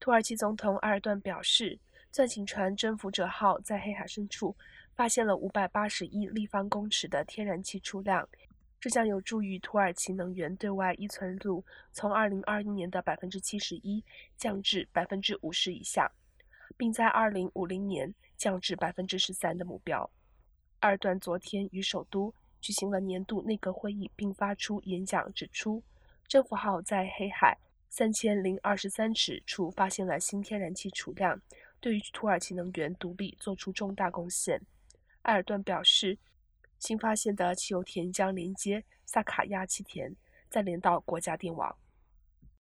土耳其总统埃尔段表示，钻井船“征服者号”在黑海深处发现了580亿立方公尺的天然气储量，这将有助于土耳其能源对外依存度从2021年的71%降至50%以下，并在2050年降至13%的目标。埃尔段昨天于首都举行了年度内阁会议，并发出演讲，指出“征服号”在黑海。三千零二十三尺处发现了新天然气储量，对于土耳其能源独立做出重大贡献。埃尔顿表示，新发现的汽油田将连接萨卡亚气田，再连到国家电网。